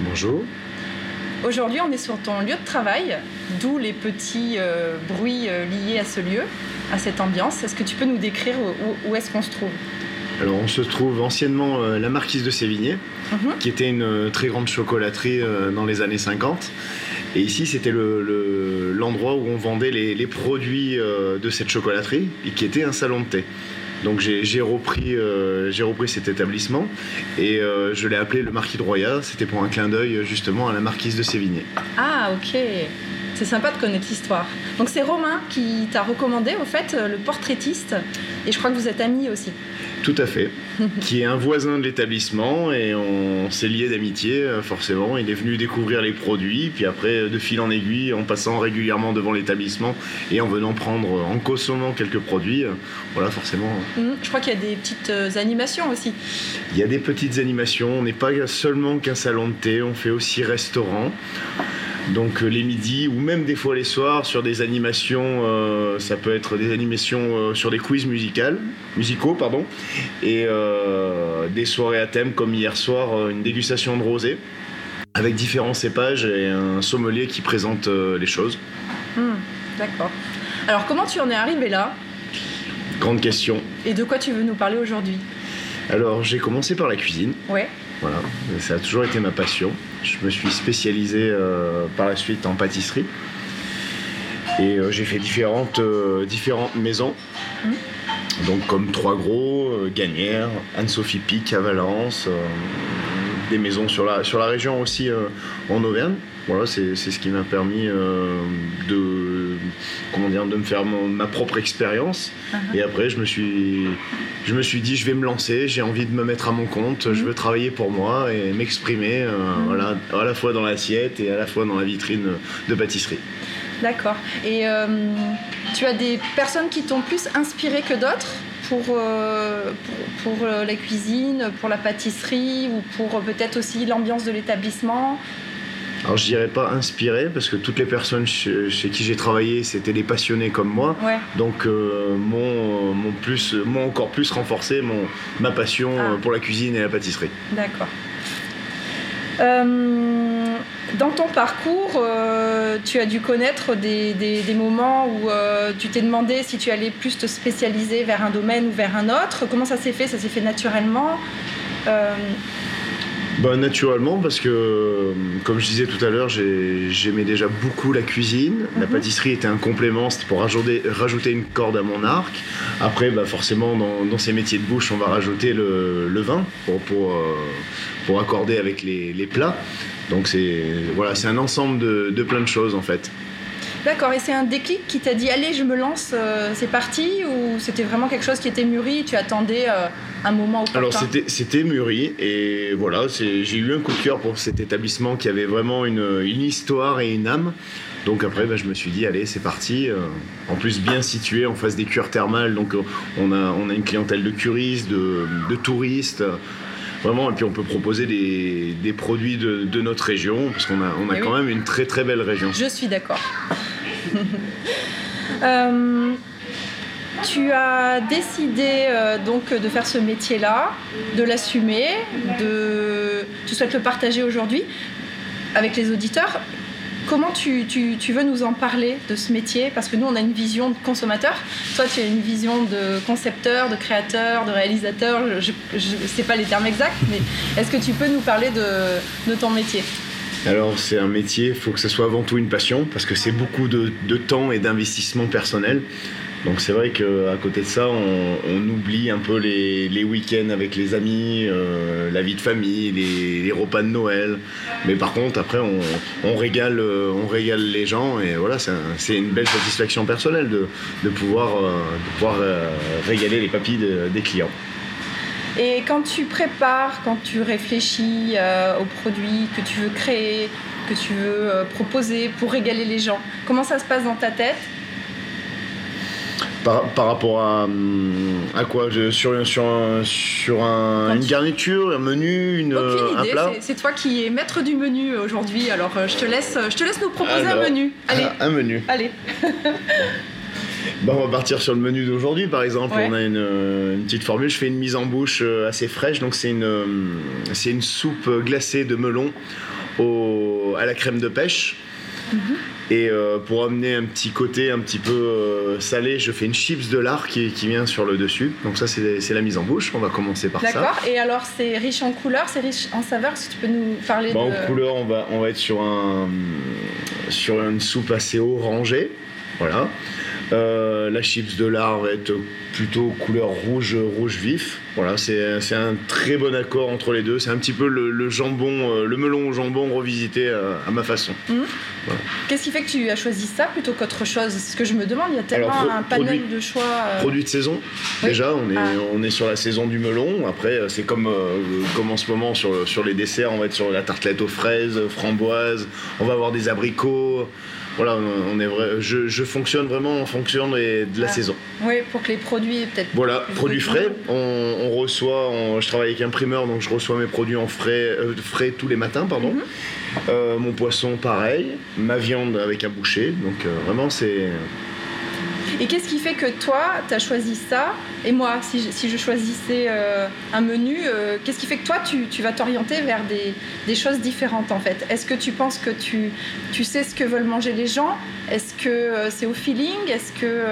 Bonjour. Aujourd'hui, on est sur ton lieu de travail, d'où les petits euh, bruits euh, liés à ce lieu, à cette ambiance. Est-ce que tu peux nous décrire où, où est-ce qu'on se trouve? Alors, on se trouve anciennement euh, la Marquise de Sévigné, Mhm. qui était une très grande chocolaterie dans les années 50. Et ici, c'était le- le- l'endroit où on vendait les, les produits de cette chocolaterie, et qui était un salon de thé. Donc j'ai j'ai repris, euh, j'ai repris cet établissement et euh, je l'ai appelé le Marquis de Roya. C'était pour un clin d'œil justement à la Marquise de Sévigné. Ah, ok. C'est sympa de connaître l'histoire. Donc c'est Romain qui t'a recommandé, au fait, euh, le portraitiste. Et je crois que vous êtes amis aussi. Tout à fait. qui est un voisin de l'établissement et on s'est lié d'amitié, euh, forcément. Il est venu découvrir les produits, puis après, euh, de fil en aiguille, en passant régulièrement devant l'établissement et en venant prendre, euh, en consommant quelques produits, voilà, forcément. Mhm. Je crois qu'il y a des petites animations aussi. Il y a des petites animations. On n'est pas seulement qu'un salon de thé, on fait aussi restaurant. Donc euh, les midis ou même des fois les soirs sur des animations, euh, ça peut être des animations euh, sur des quiz musicales, musicaux pardon, et euh, des soirées à thème comme hier soir une dégustation de rosé avec différents cépages et un sommelier qui présente les choses. Hmm, D'accord. Alors comment tu en es arrivé là? Grande question. Et de quoi tu veux nous parler aujourd'hui? Alors j'ai commencé par la cuisine. Ouais. Voilà, ça a toujours été ma passion. Je me suis spécialisé euh, par la suite en pâtisserie. Et euh, j'ai fait différentes, euh, différentes maisons. Donc comme Trois Gros, Gagnères, Anne-Sophie Pic à Valence, des maisons sur la, sur la région aussi euh, en Auvergne. Voilà, c'est ce qui m'a permis euh, de, comment dire, de me faire mon- ma propre expérience. Uh-huh. Et après, je me suis, je me suis dit, je vais me lancer, j'ai envie de me mettre à mon compte, je veux travailler pour moi et m'exprimer, euh, voilà, à la fois dans l'assiette et à la fois dans la vitrine de pâtisserie. D'accord. Et euh, tu as des personnes qui t'ont plus inspiré que d'autres? Pour, euh, pour, pour, euh, la cuisine, pour la pâtisserie ou pour euh, peut-être aussi l'ambiance de l'établissement? Alors, je dirais pas inspiré, parce que toutes les personnes chez, chez qui j'ai travaillé, c'était des passionnés comme moi. Ouais. Donc, euh, m'ont m'ont plus, m'ont encore plus renforcé mon, ma passion Ah. pour la cuisine et la pâtisserie. D'accord. Euh, dans ton parcours, euh, tu as dû connaître des, moments où euh, tu t'es demandé si tu allais plus te spécialiser vers un domaine ou vers un autre. Comment ça s'est fait? Ça s'est fait naturellement Euh, Bah, naturellement, parce que, comme je disais tout à l'heure, j'ai- j'aimais déjà beaucoup la cuisine. La Mhm. pâtisserie était un complément, c'était pour rajouter, rajouter une corde à mon arc. Après, bah, forcément, dans, dans ces métiers de bouche, on va rajouter le, le vin pour, pour, euh, pour accorder avec les, les plats. Donc, c'est voilà, c'est un ensemble de, de plein de choses, en fait. D'accord, et c'est un déclic qui t'a dit allez, je me lance, euh, c'est parti Ou c'était vraiment quelque chose qui était mûri, tu attendais euh, un moment Alors c'était c'était mûri et voilà, j'ai eu un coup de cœur pour cet établissement qui avait vraiment une, une histoire et une âme. Donc après, bah, je me suis dit, allez, c'est parti. Euh, en plus, bien situé en face des cures thermales, donc euh, on a, on a une clientèle de curistes, de, de touristes. Vraiment, et puis on peut proposer des, des produits de, de notre région, parce qu'on a, on a Eh quand oui. même une très très belle région. Je suis d'accord. Euh, tu as décidé euh, donc de faire ce métier-là, de l'assumer, de... tu souhaites le partager aujourd'hui avec les auditeurs. Comment tu, tu- tu veux nous en parler de ce métier? Parce que nous, on a une vision de consommateur. Toi, tu as une vision de concepteur, de créateur, de réalisateur. Je ne sais pas les termes exacts, mais est-ce que tu peux nous parler de, de ton métier? Alors c'est un métier, il faut que ce soit avant tout une passion, parce que c'est beaucoup de, de temps et d'investissement personnel. Donc c'est vrai qu'à côté de ça, on, oublie un peu les, week-ends avec les amis, euh, la vie de famille, les, repas de Noël. Mais par contre, après, on, euh, régale les gens et voilà, c'est un- c'est une belle satisfaction personnelle de, pouvoir, euh, régaler les papilles de- des clients. Et quand tu prépares, quand tu réfléchis aux produits que tu veux créer, que tu veux proposer pour régaler les gens, comment ça se passe dans ta tête? Par, par rapport à, hum, à quoi Je- Sur, sur, un- sur un- une tu- garniture, un menu, une, Aucune un idée, plat c'est- toi qui es maître du menu aujourd'hui, alors euh, je te laisse, je te laisse nous proposer Alors, un menu. Allez, Un menu. allez. Bah, on va partir sur le menu d'aujourd'hui par exemple. Ouais. On a une, euh, une petite formule. Je fais une mise en bouche euh, assez fraîche. Donc c'est une, euh, c'est une soupe glacée de melon au, à la crème de pêche. Mhm. Et euh, pour amener un petit côté un petit peu euh, salé, je fais une chips de lard qui, qui vient sur le dessus. Donc ça c'est la mise en bouche. On va commencer par ça. D'accord. Et alors, c'est riche en couleurs, c'est riche en saveurs. Que tu peux nous parler Bon, de. en couleur, on va, on va être sur, un, sur une soupe assez orangée. Voilà. Euh, la chips de lard va être plutôt couleur rouge, rouge vif. Voilà, c'est un très bon accord entre les deux. C'est un petit peu le, le jambon, euh, le melon au jambon revisité euh, à ma façon. Qu'est-ce qui fait que tu as choisi ça plutôt qu'autre chose? C'est ce que je me demande. Il y a tellement Alors, un panel produit- de choix. euh, Produit de saison, Oui. déjà, on est, Ah. on est sur la saison du melon. Après, c'est comme, euh, comme en ce moment sur, sur les desserts, on va être sur la tartelette aux fraises, framboises, on va avoir des abricots. Voilà, on on est vrai, je, je fonctionne vraiment en fonction de la Ah. saison. Oui, pour que les produits peut-être. Voilà, produits frais. On, on reçoit, on- je travaille avec un primeur, donc je reçois mes produits en frais, euh, frais tous les matins, pardon. Mhm. Euh, mon poisson, pareil. Ma viande avec un boucher. Donc euh, vraiment, c'est Et qu'est-ce qui fait que toi, tu as choisi ça Et moi, si je, si je choisissais euh, un menu, euh, qu'est-ce qui fait que toi, tu, vas t'orienter vers des, choses différentes en fait? Est-ce que tu penses que tu, sais ce que veulent manger les gens? Est-ce que euh, c'est au feeling? Est-ce que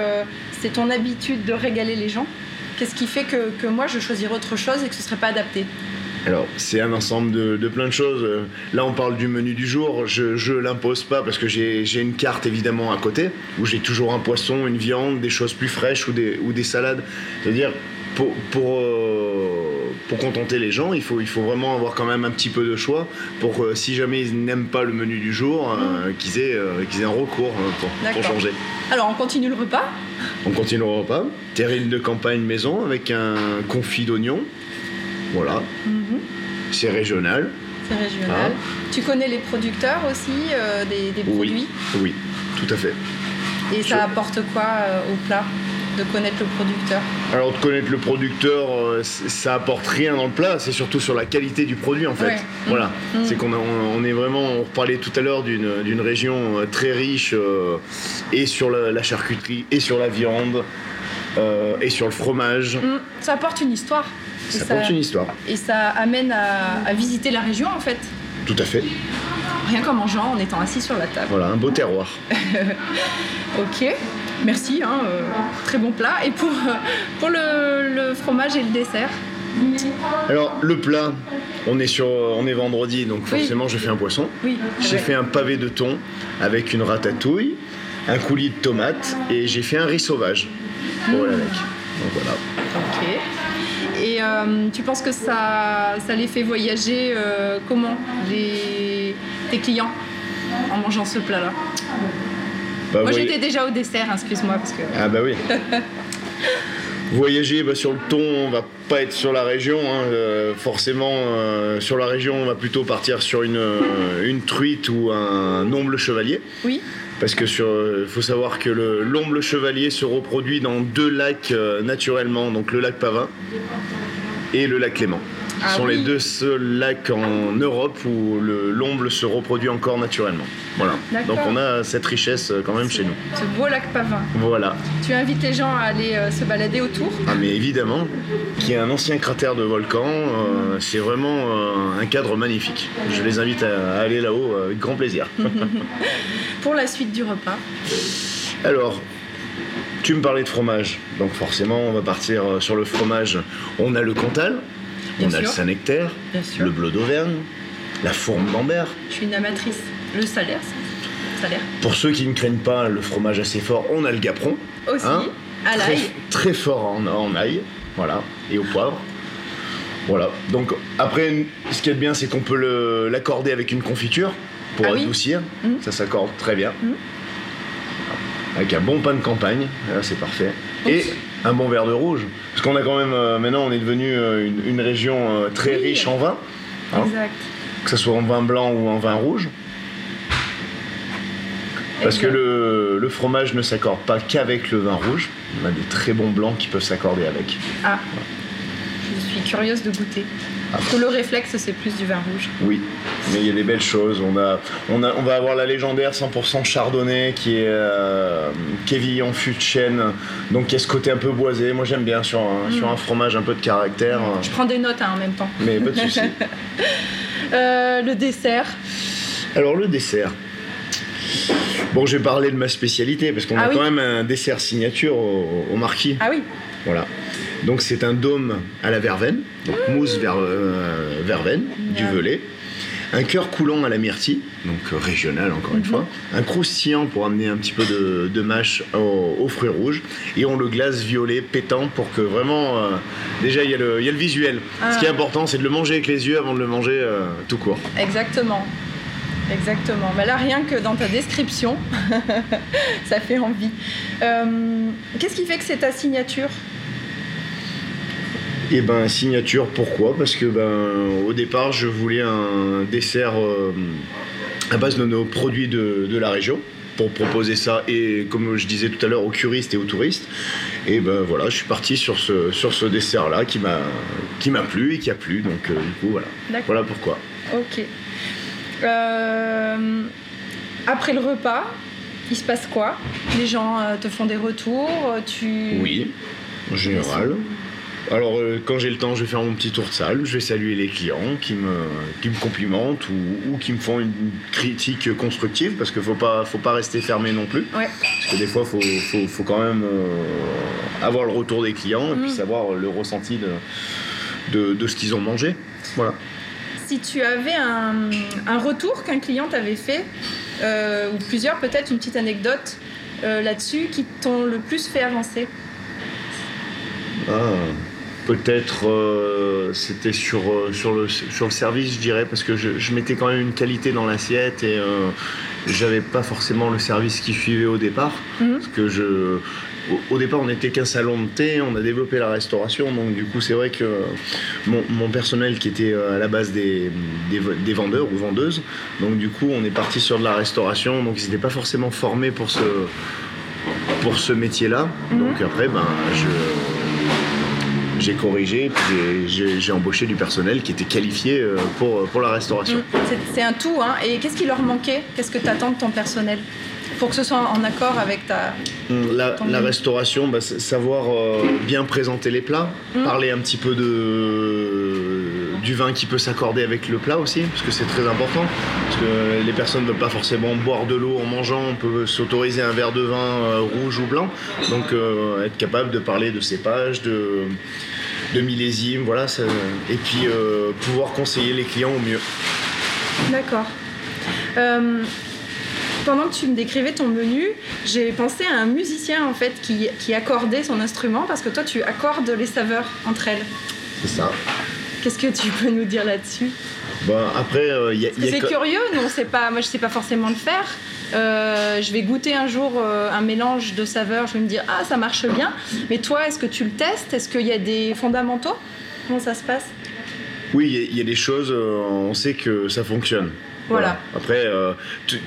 c'est ton habitude de régaler les gens? Qu'est-ce qui fait que, que moi, je choisirais autre chose et que ce serait pas adapté? Alors, c'est un ensemble de, de plein de choses. Euh, Là, on parle du menu du jour. Je, je l'impose pas parce que j'ai une carte évidemment à côté où j'ai toujours un poisson, une viande, des choses plus fraîches ou des, ou des salades. C'est-à-dire, pour, pour, euh, pour contenter les gens, il faut, il faut vraiment avoir quand même un petit peu de choix pour euh, si jamais ils n'aiment pas le menu du jour, euh, qu'ils aient, aient un recours pour, pour changer. Alors, on continue le repas? On continue le repas. Terrine de campagne maison avec un confit d'oignon. Voilà. C'est régional. C'est régional. Tu connais les producteurs aussi euh, des, produits Oui, tout à fait. Et Je- ça apporte quoi euh, au plat de connaître le producteur? Alors de connaître le producteur, euh, ça apporte rien dans le plat, c'est surtout sur la qualité du produit en fait. Ouais. Voilà, Mm. c'est qu'on on, est vraiment, on parlait tout à l'heure d'une d'une région très riche euh, et sur la, la charcuterie et sur la viande euh, et sur le fromage. Mm, Ça apporte une histoire. Et Ça apporte une histoire. et ça amène à, à visiter la région en fait. Tout à fait. Rien qu'en mangeant, en étant assis sur la table. Voilà, un beau terroir. Ok, merci, hein, euh, très bon plat. Et pour, euh, pour le, le fromage et le dessert Alors le plat, on est sur, on est vendredi, donc Oui. forcément je fais un poisson. Oui, J'ai fait un pavé de thon avec une ratatouille, un coulis de tomates et j'ai fait un riz sauvage. Voilà, mec. Donc voilà. Ok. Et euh, tu penses que ça, ça les fait voyager euh, comment les, tes clients en mangeant ce plat-là? Bah, Moi voy- j'étais déjà au dessert, hein, excuse-moi parce que. Ah bah oui. Voyager bah, sur le thon, on va pas être sur la région. hein. Euh, forcément, euh, sur la région, on va plutôt partir sur une, euh, une truite ou un omble chevalier. Oui. Parce que sur, euh, faut savoir que le- l'omble chevalier se reproduit dans deux lacs euh, naturellement, donc le lac Pavin et le lac Clément. Ce Ah sont les deux seuls lacs en Europe où le- l'omble se reproduit encore naturellement. Voilà. Donc on a cette richesse euh, quand même chez nous. Ce beau lac Pavin. Voilà. Tu invites les gens à aller euh, se balader autour? Ah mais évidemment, qui est un ancien cratère de volcan, euh, c'est vraiment euh, un cadre magnifique. Je les invite à, à aller là-haut avec grand plaisir. Pour la suite du repas. Alors, tu me parlais de fromage, donc forcément on va partir sur le fromage. On a le Cantal, Bien on a le. Saint-Nectaire, le Bleu d'Auvergne, la Fourme d'Ambert. Je suis une amatrice. Le salaire, salaire. Pour ceux qui ne craignent pas le fromage assez fort, on a le Gaperon, Aussi. Hein à très, l'ail. très fort en, en ail, voilà, et au poivre. Voilà. Donc après, ce qui est bien, c'est qu'on peut l'accorder avec une confiture pour Ah oui adoucir. Mhm. Ça s'accorde très bien. Mhm. Avec un bon pain de campagne, là, c'est parfait. Et un bon verre de rouge. Parce qu'on a quand même, euh, maintenant, on est devenu euh, une, une région euh, très Oui. riche en vin, Hein Exact. que ce soit en vin blanc ou en vin rouge. Parce que le, le fromage ne s'accorde pas qu'avec le vin rouge. On a des très bons blancs qui peuvent s'accorder avec. Ah, suis curieuse de goûter. Parce que le réflexe, c'est plus du vin rouge. Oui, mais il y a des belles choses. On, a, on, a, on va avoir la légendaire 100% chardonnay qui est, euh, en fût de chêne, donc qui a ce côté un peu boisé. Moi j'aime bien sur un, sur un fromage un peu de caractère, Je prends des notes hein, en même temps. mais pas de souci. Euh, le dessert. Alors le dessert. Bon, je vais parler de ma spécialité parce qu'on Ah a oui. quand même un dessert signature au, au marquis. Ah oui, Voilà. Donc c'est un dôme à la verveine, donc mousse euh, verveine, du velay. Un cœur coulant à la myrtille, donc euh, régional encore une fois. Un croustillant pour amener un petit peu de, de mâche aux, aux fruits rouges. Et on le glace violet pétant pour que vraiment. euh, déjà, il y, a le- il y a le visuel. Ce qui est Ah. important, c'est de le manger avec les yeux avant de le manger euh, tout court. exactement. Exactement. Mais là, rien que dans ta description, ça fait envie. Qu'est-ce qui fait que c'est ta signature? Et ben signature, pourquoi? Parce que ben au départ je voulais un dessert euh, à base de nos produits de, de la région pour proposer ça et comme je disais tout à l'heure aux curistes et aux touristes. Et ben voilà, je suis parti sur ce, sur ce dessert là qui m'a qui m'a plu et qui a plu donc euh, du coup voilà. Voilà pourquoi. Ok. Euh, après le repas, il se passe quoi? Les gens te font des retours Tu... Oui, en général. Alors, euh, quand j'ai le temps, je vais faire mon petit tour de salle, je vais saluer les clients qui me, qui me complimentent ou, ou qui me font une critique constructive, parce qu'il ne faut pas, faut pas rester fermé non plus. Ouais. Parce que des fois, il faut, faut, faut quand même euh, avoir le retour des clients et puis Mm. savoir le ressenti de, de, de ce qu'ils ont mangé. Voilà. Si tu avais un, un retour qu'un client t'avait fait, euh, ou plusieurs, peut-être une petite anecdote là-dessus qui t'ont le plus fait avancer? Ah, Peut-être euh, c'était sur, euh, sur, le, sur le service, je dirais, parce que je, je mettais quand même une qualité dans l'assiette et euh, j'avais pas forcément le service qui suivait au départ. Mhm. Parce que je. Au, au départ, on n'était qu'un salon de thé, on a développé la restauration, donc du coup, c'est vrai que mon, mon personnel qui était euh, à la base des, des, des vendeurs ou vendeuses, donc du coup, on est parti sur de la restauration, donc ils n'étaient pas forcément formés pour ce, pour ce métier-là. Mhm. Donc après, ben, je j'ai corrigé, puis j'ai- embauché du personnel qui était qualifié euh, pour, pour la restauration. Mm. C'est- un tout, hein. Et qu'est-ce qui leur manquait? Qu'est-ce que tu attends de ton personnel? Pour que ce soit en accord avec ta. La, Tant la restauration, bah, savoir euh, bien présenter les plats, Mm. parler un petit peu de, du vin qui peut s'accorder avec le plat aussi, parce que c'est très important. Parce que les personnes ne veulent pas forcément boire de l'eau en mangeant, on peut s'autoriser un verre de vin euh, rouge ou blanc. Donc euh, être capable de parler de cépage, de, de millésime, voilà. ça- et puis euh, pouvoir conseiller les clients au mieux. D'accord. Euh, pendant que tu me décrivais ton menu, j'ai pensé à un musicien en fait qui, qui accordait son instrument parce que toi tu accordes les saveurs entre elles. C'est ça. Qu'est-ce que tu peux nous dire là-dessus après, euh, y a, y a c'est curieux, nous on sait pas, moi je sais pas forcément le faire. Euh, je vais goûter un jour euh, un mélange de saveurs, je vais me dire ah ça marche bien. Mais toi, est-ce que tu le testes? Est-ce qu'il y a des fondamentaux? Comment ça se passe? Oui, il y a- il y, a des choses, on sait que ça fonctionne. Voilà. Après, tu-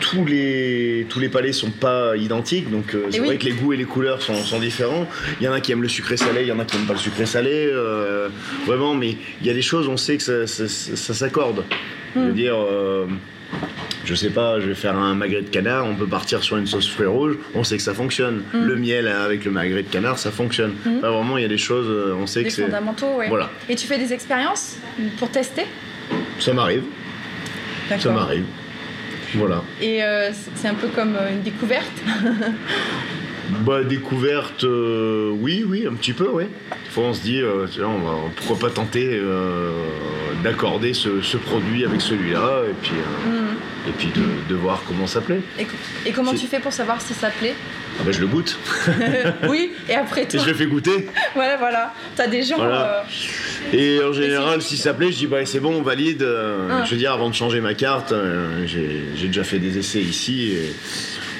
tous les, tous les palais sont pas identiques, donc euh, c'est Eh oui. vrai que les goûts et les couleurs sont, sont différents. Il y en a qui aiment le sucré salé, il y en a qui n'aiment pas le sucré salé, euh, vraiment, mais il y a des choses, on sait que ça, ça- ça- ça s'accorde. Je veux Mm. dire, euh, je sais pas, je vais faire un magret de canard, on peut partir sur une sauce fruits rouge, on sait que ça fonctionne. Mm. Le miel avec le magret de canard, ça fonctionne. Mm. Enfin, vraiment, il y a des choses, euh, on sait Des que c'est. fondamentaux, ouais. Voilà. Et tu fais des expériences pour tester? Ça m'arrive, ça m'arrive. Voilà. Et euh, c'est un peu comme euh, une découverte. Bah, découverte, euh, oui, oui, un petit peu, oui. Des fois, on se dit, euh, tiens, on va- pourquoi pas tenter d'accorder ce, ce produit avec celui-là, et puis, euh, Mm. Et puis de, de voir comment ça plaît. Et, et comment tu fais pour savoir si ça plaît? Ah bah, je le goûte, Oui, et après et toi. je le fais goûter. Voilà, voilà. T'as des gens. Voilà. euh, Et en général, si ça plaît, je dis, bah, c'est bon, on valide. Euh, Ah. Je veux dire, avant de changer ma carte, euh, j'ai j'ai déjà fait des essais ici, et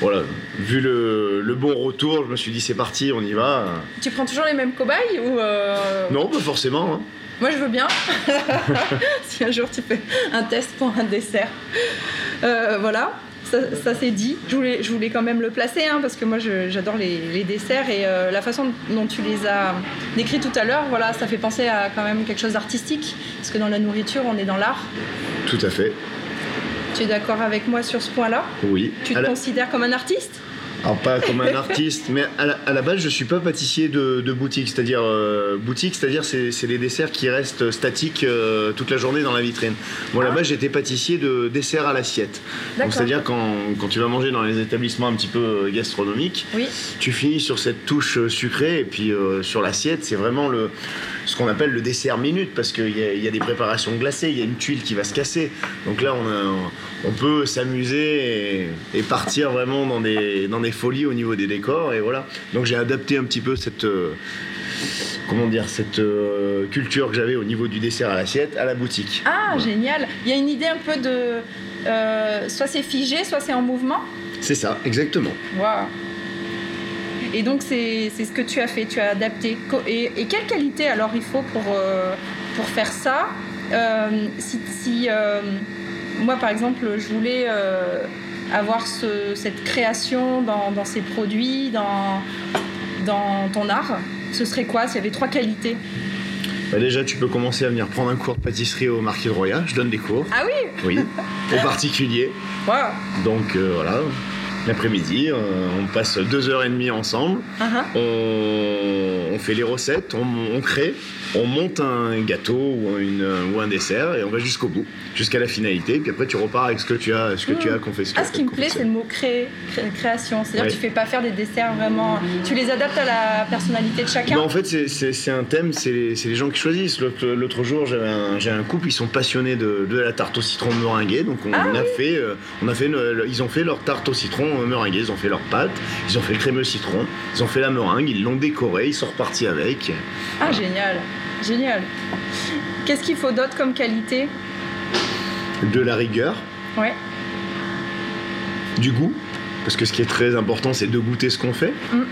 voilà, vu le, le bon retour, je me suis dit c'est parti, on y va. Tu prends toujours les mêmes cobayes ou euh, Non, pas forcément. hein. Moi, je veux bien. si un jour tu fais un test pour un dessert. Euh, voilà, ça, ça, c'est dit. Je voulais, je voulais quand même le placer hein, parce que moi, j'adore les, les desserts et euh, la façon dont tu les as décrits tout à l'heure, voilà, ça fait penser à quand même quelque chose d'artistique parce que dans la nourriture, on est dans l'art. Tout à fait. Tu es d'accord avec moi sur ce point-là? Oui. Tu te la- considères comme un artiste? Alors pas comme un artiste, mais à la, à la base je suis pas pâtissier de, de boutique, c'est-à-dire euh, boutique, c'est-à-dire c'est c'est les desserts qui restent statiques euh, toute la journée dans la vitrine. Moi là-bas j'étais pâtissier de desserts à l'assiette. Donc c'est-à-dire quand, quand tu vas manger dans les établissements un petit peu euh, gastronomiques, Oui. tu finis sur cette touche sucrée et puis euh, sur l'assiette c'est vraiment le ce qu'on appelle le dessert minute parce qu'il y, y a des préparations glacées, il y a une tuile qui va se casser. Donc là on, a- on peut s'amuser et, et partir vraiment dans des, dans des folies au niveau des décors et voilà. Donc j'ai adapté un petit peu cette euh, comment dire cette euh, culture que j'avais au niveau du dessert à l'assiette à la boutique. Ah, Voilà. génial. Il y a une idée un peu de. euh, soit c'est figé, soit c'est en mouvement? C'est ça, exactement. Waouh. Et donc c'est ce que tu as fait, tu as adapté. Et, et quelle qualité alors il faut pour, euh, pour faire ça Euh, Si, si, euh, moi par exemple je voulais avoir ce- cette création dans, dans ces produits, dans, dans ton art, ce serait quoi? S'il y avait trois qualités Bah, déjà tu peux commencer à venir prendre un cours de pâtisserie au Marquis de Roya. Je donne des cours. Ah oui? Oui, aux particuliers. Waouh Donc euh, voilà, l'après-midi, euh, on passe deux heures et demie ensemble, ah. on, on fait les recettes, on, on crée, on monte un gâteau ou, une, ou un dessert et on va jusqu'au bout, jusqu'à la finalité. Puis après tu repars avec ce que tu as, ce que tu as confectionné. Ah, ce qui me plaît, c'est le mot créer, cré- création. C'est-à-dire que tu fais pas faire des desserts vraiment. Tu les adaptes à la personnalité de chacun. En fait, c'est- un thème, c'est les, gens qui choisissent. L'autre jour, j'avais un, j'ai un couple, ils sont passionnés de, de la tarte au citron meringuée. Donc, on Ah a fait, euh, on a fait le- le- ils ont fait leur tarte au citron euh, meringuée. Ils ont fait leur pâte, ils ont fait le crémeux citron, ils ont fait la meringue, ils l'ont décoré, ils sont repartis avec. Ah, génial. Génial. Qu'est-ce qu'il faut d'autre comme qualité? De la rigueur, Ouais. du goût, parce que ce qui est très important, c'est de goûter ce qu'on fait. Mm.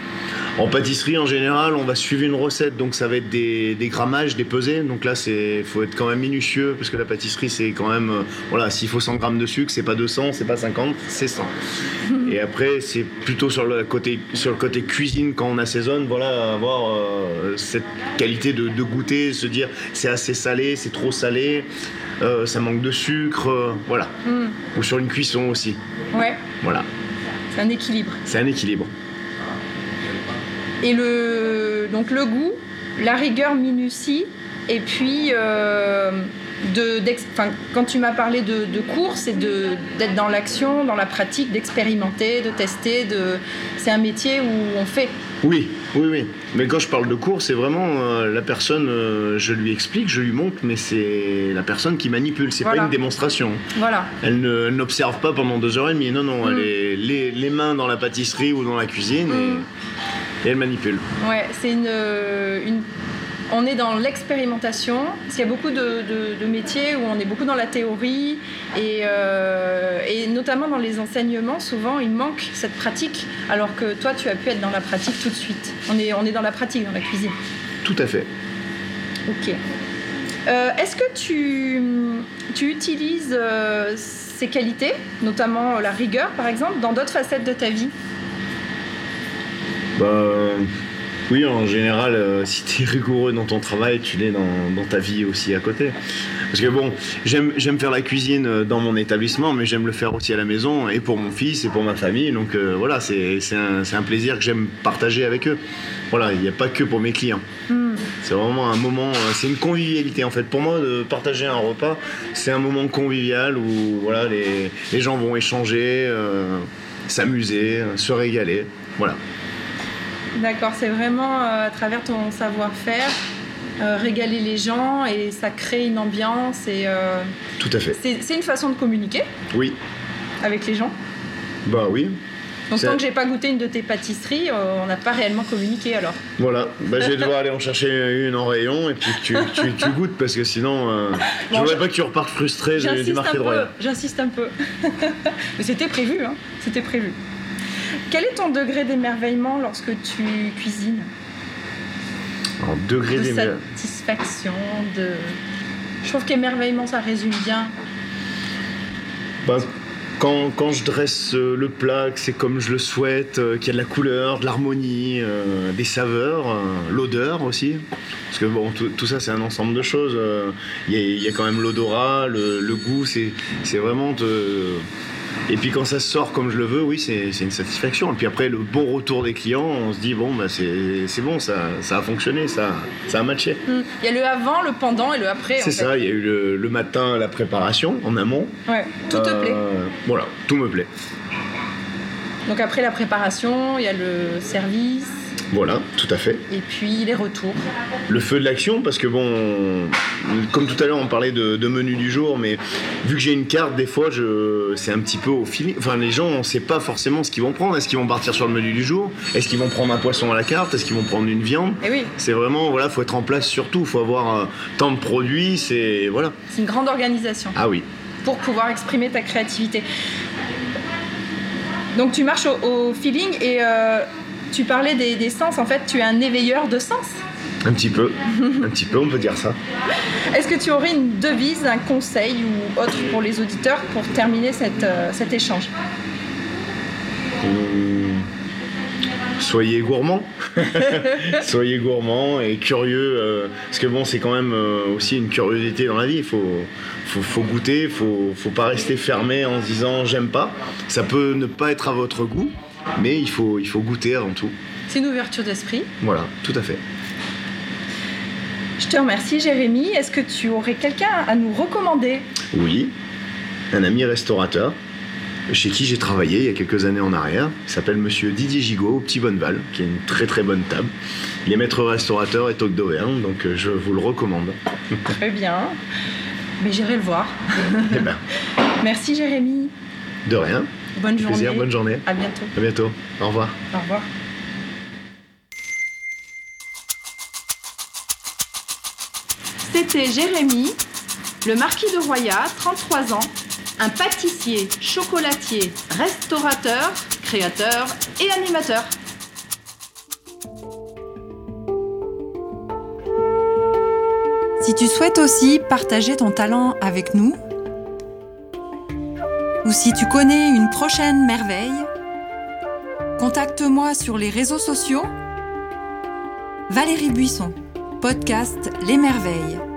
En pâtisserie, en général, on va suivre une recette, donc ça va être des, des grammages, des pesées. Donc là, c'est faut être quand même minutieux, parce que la pâtisserie, c'est quand même, euh, voilà, s'il faut 100 grammes de sucre, c'est pas 200, c'est pas 50, c'est 100. Et après, c'est plutôt sur le côté, sur le côté cuisine quand on assaisonne, voilà, avoir euh, cette qualité de, de goûter, se dire c'est assez salé, c'est trop salé, euh, ça manque de sucre, euh, voilà. Hmm. Ou sur une cuisson aussi, Ouais. voilà. C'est un équilibre. C'est un équilibre. Et le donc le goût, la rigueur, minutie, et puis euh, de quand tu m'as parlé de, de cours, c'est de d'être dans l'action, dans la pratique, d'expérimenter, de tester. De c'est un métier où on fait. Oui, oui, oui. Mais quand je parle de cours, c'est vraiment euh, la personne, euh, je lui explique, je lui montre, mais c'est la personne qui manipule, c'est Voilà. pas une démonstration. Voilà. Elle n'observe pas pendant deux heures et demie, non, non, Mm. elle est les, les mains dans la pâtisserie ou dans la cuisine Mm. et, et elle manipule. Ouais, c'est une, une- On est dans l'expérimentation, parce qu'il y a beaucoup de, de- de métiers où on est beaucoup dans la théorie, et, euh, et notamment dans les enseignements, souvent il manque cette pratique, alors que toi tu as pu être dans la pratique tout de suite. On est, on est dans la pratique, dans la cuisine. Tout à fait. Ok. Euh, Est-ce que tu, tu utilises euh, ces qualités, notamment la rigueur par exemple, dans d'autres facettes de ta vie? Bah, oui, en général, euh, si tu es rigoureux dans ton travail, tu l'es dans, dans ta vie aussi à côté. Parce que bon, j'aime faire la cuisine euh, dans mon établissement, mais j'aime le faire aussi à la maison, et pour mon fils, et pour ma famille. Donc euh, voilà, c'est un, plaisir que j'aime partager avec eux. Voilà, il n'y a pas que pour mes clients. Hmm. C'est vraiment un moment, c'est une convivialité en fait. Pour moi, de partager un repas, c'est un moment convivial où voilà, les, les gens vont échanger, euh, s'amuser, se régaler. Voilà. D'accord, c'est vraiment euh, à travers ton savoir-faire, euh, régaler les gens et ça crée une ambiance et euh, Tout à fait. c'est une façon de communiquer Oui. avec les gens. Bah oui. Donc tant que j'ai pas goûté une de tes pâtisseries, euh, on n'a pas réellement communiqué alors. Voilà, bah, je vais devoir aller en chercher une en rayon et puis tu, tu, tu goûtes parce que sinon, je voudrais pas que tu repartes frustré du, du J'insiste un marché de j'insiste un peu. Mais c'était prévu, hein, c'était prévu. Quel est ton degré d'émerveillement lorsque tu cuisines En degré De satisfaction, de... Je trouve qu'émerveillement, ça résume bien. Bah, quand, quand je dresse euh, le plat, que c'est comme je le souhaite, euh, qu'il y a de la couleur, de l'harmonie, euh, des saveurs, euh, l'odeur aussi. Parce que bon, tout, tout ça, c'est un ensemble de choses. euh, Il y, a- il y a quand même l'odorat, le, le goût, c'est c'est vraiment. de- Et puis quand ça sort comme je le veux, oui, c'est une satisfaction. Et puis après, le bon retour des clients, on se dit, bon, bah, c'est bon, ça, ça a fonctionné, ça, ça a matché. Hmm. Il y a le avant, le pendant et le après. C'est ça, il y a eu le, le matin, la préparation en amont. Ouais, tout te Euh, plaît. Voilà, tout me plaît. Donc après la préparation, il y a le service Voilà, tout à fait. et puis les retours. Le feu de l'action, parce que bon, comme tout à l'heure, on parlait de, de menu du jour, mais vu que j'ai une carte, des fois, je, c'est un petit peu au feeling. Enfin, les gens, on sait pas forcément ce qu'ils vont prendre. Est-ce qu'ils vont partir sur le menu du jour? Est-ce qu'ils vont prendre un poisson à la carte? Est-ce qu'ils vont prendre une viande? Et oui, C'est vraiment, voilà, faut être en place surtout. Faut avoir euh, tant de produits, c'est voilà. c'est une grande organisation Ah oui. pour pouvoir exprimer ta créativité. Donc tu marches au, au feeling et euh, tu parlais des, des sens. En fait, tu es un éveilleur de sens. Un petit peu, un petit peu, on peut dire ça. Est-ce que tu aurais une devise, un conseil ou autre pour les auditeurs pour terminer cette, euh, cet échange? Hum, Soyez gourmand. Soyez gourmand et curieux. euh, parce que bon, c'est quand même euh, aussi une curiosité dans la vie. Il faut, faut, faut goûter, il faut, faut pas rester fermé en se disant j'aime pas. Ça peut ne pas être à votre goût, mais il faut, il faut goûter avant tout. C'est une ouverture d'esprit. Voilà, tout à fait. Je te remercie Jérémy. Est-ce que tu aurais quelqu'un à nous recommander? Oui, un ami restaurateur chez qui j'ai travaillé il y a quelques années en arrière. Il s'appelle Monsieur Didier Gigot au Petit Bonneval, qui est une très très bonne table. Il est maître restaurateur et toc d'Auvergne, donc euh, je vous le recommande. Très bien. Mais j'irai le voir. Eh ben, Merci Jérémy. de rien. Bonne journée. Plaisir, bonne journée. À bientôt. À bientôt. Au revoir. Au revoir. C'était Jérémy, le marquis de Roya, 33 ans, un pâtissier, chocolatier, restaurateur, créateur et animateur. Si tu souhaites aussi partager ton talent avec nous, ou si tu connais une prochaine merveille, contacte-moi sur les réseaux sociaux. Valérie Buisson, podcast Les Merveilles.